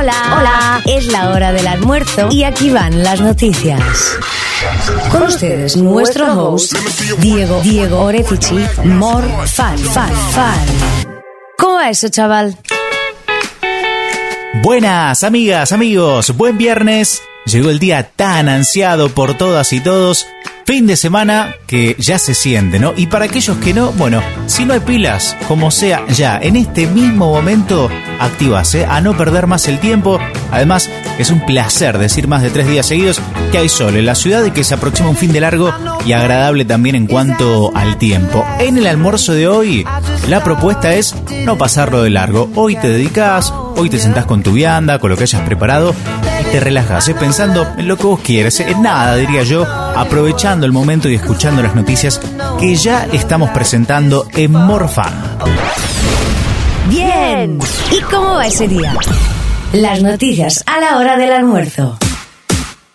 Hola, hola. Es la hora del almuerzo y aquí van las noticias. Con ustedes, nuestro host, Diego, Diego Orefici, More Fan, Fan, Fan. ¿Cómo va eso, chaval? Buenas, amigas, amigos, buen viernes. Llegó el día tan ansiado por todas y todos Fin de semana que ya se siente, ¿no? Y para aquellos que no, bueno, si no hay pilas, como sea, ya en este mismo momento, activase a no perder más el tiempo. Además, es un placer decir más de tres días seguidos que hay sol en la ciudad y que se aproxima un fin de largo y agradable también en cuanto al tiempo. En el almuerzo de hoy, la propuesta es no pasarlo de largo. Hoy te dedicas, hoy te sentás con tu vianda, con lo que hayas preparado y te relajas, ¿eh? pensando en lo que vos quieres, en nada, diría yo, aprovechando el momento y escuchando las noticias que ya estamos presentando en Morfan. Bien, ¿y cómo va ese día? Las noticias a la hora del almuerzo.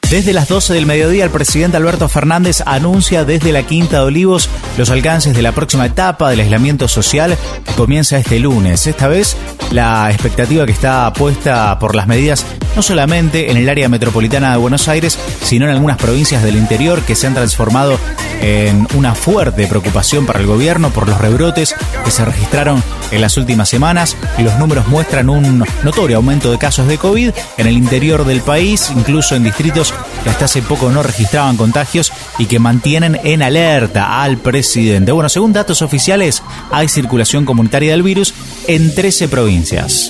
Desde las 12 del mediodía, el presidente Alberto Fernández anuncia desde la Quinta de Olivos los alcances de la próxima etapa del aislamiento social que comienza este lunes. Esta vez, la expectativa que está puesta por las medidas no solamente en el área metropolitana de Buenos Aires, sino en algunas provincias del interior que se han transformado en una fuerte preocupación para el gobierno por los rebrotes que se registraron en las últimas semanas y los números muestran un notorio aumento de casos de COVID en el interior del país, incluso en distritos que hasta hace poco no registraban contagios y que mantienen en alerta al presidente. Bueno, según datos oficiales, hay circulación comunitaria del virus en 13 provincias.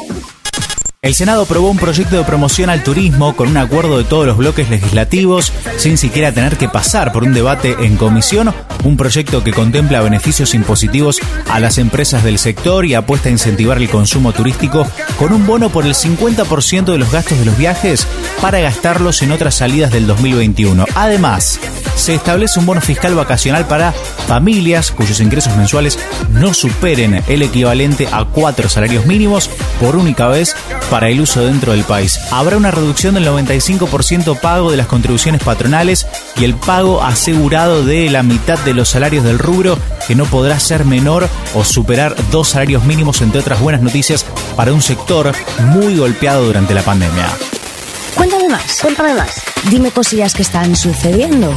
El Senado aprobó un proyecto de promoción al turismo con un acuerdo de todos los bloques legislativos, sin siquiera tener que pasar por un debate en comisión, un proyecto que contempla beneficios impositivos a las empresas del sector y apuesta a incentivar el consumo turístico con un bono por el 50% de los gastos de los viajes para gastarlos en otras salidas del 2021. Además, se establece un bono fiscal vacacional para familias cuyos ingresos mensuales no superen el equivalente a cuatro salarios mínimos por única vez el uso dentro del país. Habrá una reducción del 95% pago de las contribuciones patronales y el pago asegurado de la mitad de los salarios del rubro que no podrá ser menor o superar dos salarios mínimos, entre otras buenas noticias para un sector muy golpeado durante la pandemia. Cuéntame más, cuéntame más. Dime cosillas que están sucediendo.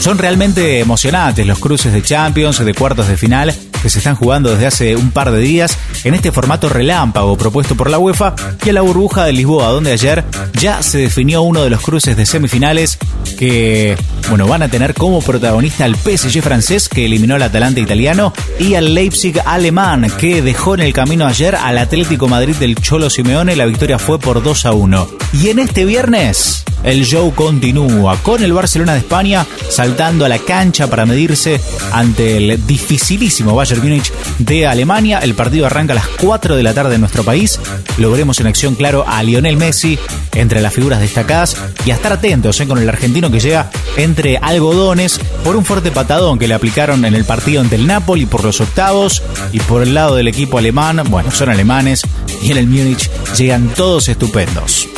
Son realmente emocionantes los cruces de Champions, de cuartos de final, que se están jugando desde hace un par de días en este formato relámpago propuesto por la UEFA y a la burbuja de Lisboa, donde ayer ya se definió uno de los cruces de semifinales que, bueno, van a tener como protagonista al PSG francés que eliminó al Atalanta italiano y al Leipzig alemán que dejó en el camino ayer al Atlético Madrid del Cholo Simeone. La victoria fue por 2 a 1. Y en este viernes el show continúa con el Barcelona de España saltando a la cancha para medirse ante el dificilísimo Bayern Múnich de Alemania. El partido arranca a las 4 de la tarde en nuestro país. Lo veremos en acción, claro, a Lionel Messi entre las figuras destacadas y a estar atentos eh, con el argentino que llega entre algodones por un fuerte patadón que le aplicaron en el partido ante el Napoli por los octavos y por el lado del equipo alemán, bueno, son alemanes y en el Múnich llegan todos estupendos.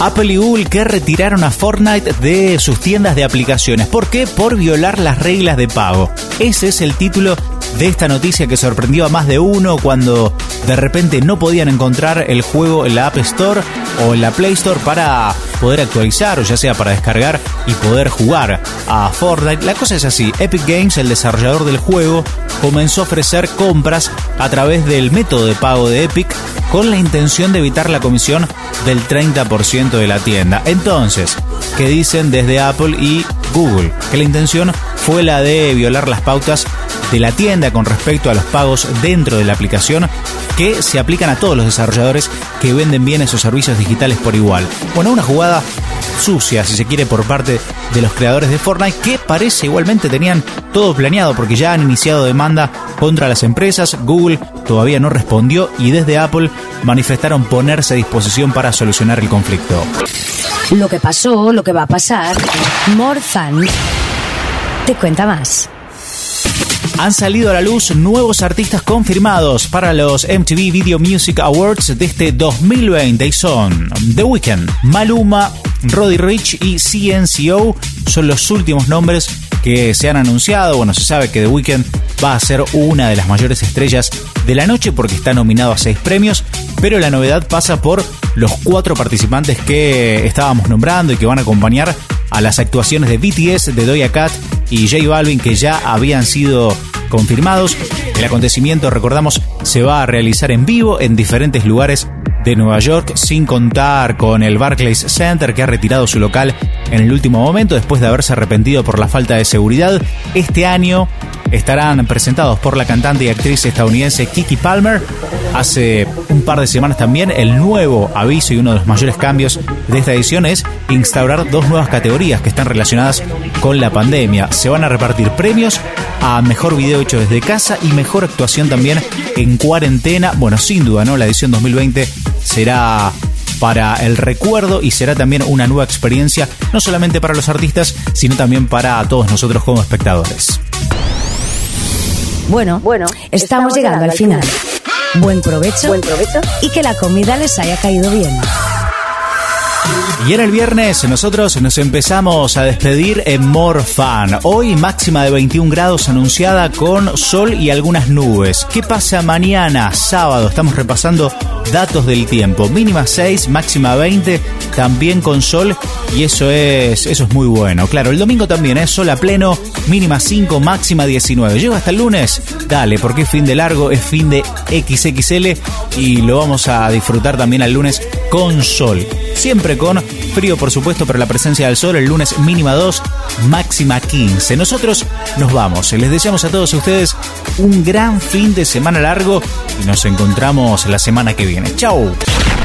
Apple y Google que retiraron a Fortnite de sus tiendas de aplicaciones. ¿Por qué? Por violar las reglas de pago. Ese es el título de esta noticia que sorprendió a más de uno cuando de repente no podían encontrar el juego en la App Store o en la Play Store para poder actualizar o ya sea para descargar y poder jugar a Fortnite. La cosa es así, Epic Games, el desarrollador del juego, comenzó a ofrecer compras a través del método de pago de Epic con la intención de evitar la comisión del 30% de la tienda. Entonces, ¿qué dicen desde Apple y Google? Que la intención fue la de violar las pautas de la tienda con respecto a los pagos dentro de la aplicación que se aplican a todos los desarrolladores que venden bienes o servicios digitales por igual. Bueno, una jugada sucia, si se quiere, por parte de los creadores de Fortnite, que parece igualmente tenían todo planeado porque ya han iniciado demanda contra las empresas. Google todavía no respondió y desde Apple manifestaron ponerse a disposición para solucionar el conflicto. Lo que pasó, lo que va a pasar. Morzan te cuenta más han salido a la luz nuevos artistas confirmados para los MTV Video Music Awards de este 2020 y son The Weeknd, Maluma, Roddy Rich y CNCO son los últimos nombres que se han anunciado. Bueno, se sabe que The Weeknd va a ser una de las mayores estrellas de la noche porque está nominado a seis premios, pero la novedad pasa por los cuatro participantes que estábamos nombrando y que van a acompañar a las actuaciones de BTS, de Doja Cat y J Balvin que ya habían sido confirmados. El acontecimiento, recordamos, se va a realizar en vivo en diferentes lugares de Nueva York, sin contar con el Barclays Center que ha retirado su local en el último momento después de haberse arrepentido por la falta de seguridad. Este año estarán presentados por la cantante y actriz estadounidense Kiki Palmer. Hace un par de semanas también el nuevo aviso y uno de los mayores cambios de esta edición es instaurar dos nuevas categorías que están relacionadas con la pandemia. Se van a repartir premios a mejor video hecho desde casa y mejor actuación también en cuarentena. Bueno, sin duda, ¿no? La edición 2020 será para el recuerdo y será también una nueva experiencia, no solamente para los artistas, sino también para todos nosotros como espectadores. Bueno, bueno, estamos, llegando, al final. Buen provecho, buen provecho y que la comida les haya caído bien. Y era el viernes, nosotros nos empezamos a despedir en Morfan. Hoy máxima de 21 grados anunciada con sol y algunas nubes. ¿Qué pasa mañana, sábado? Estamos repasando datos del tiempo. Mínima 6, máxima 20, también con sol y eso es eso es muy bueno. Claro, el domingo también es sol a pleno, mínima 5, máxima 19. Llega hasta el lunes? Dale, porque es fin de largo, es fin de XXL y lo vamos a disfrutar también al lunes con sol. Siempre con frío, por supuesto, pero la presencia del sol el lunes mínima 2, máxima 15. Nosotros nos vamos. Les deseamos a todos ustedes un gran fin de semana largo y nos encontramos la semana que Chao.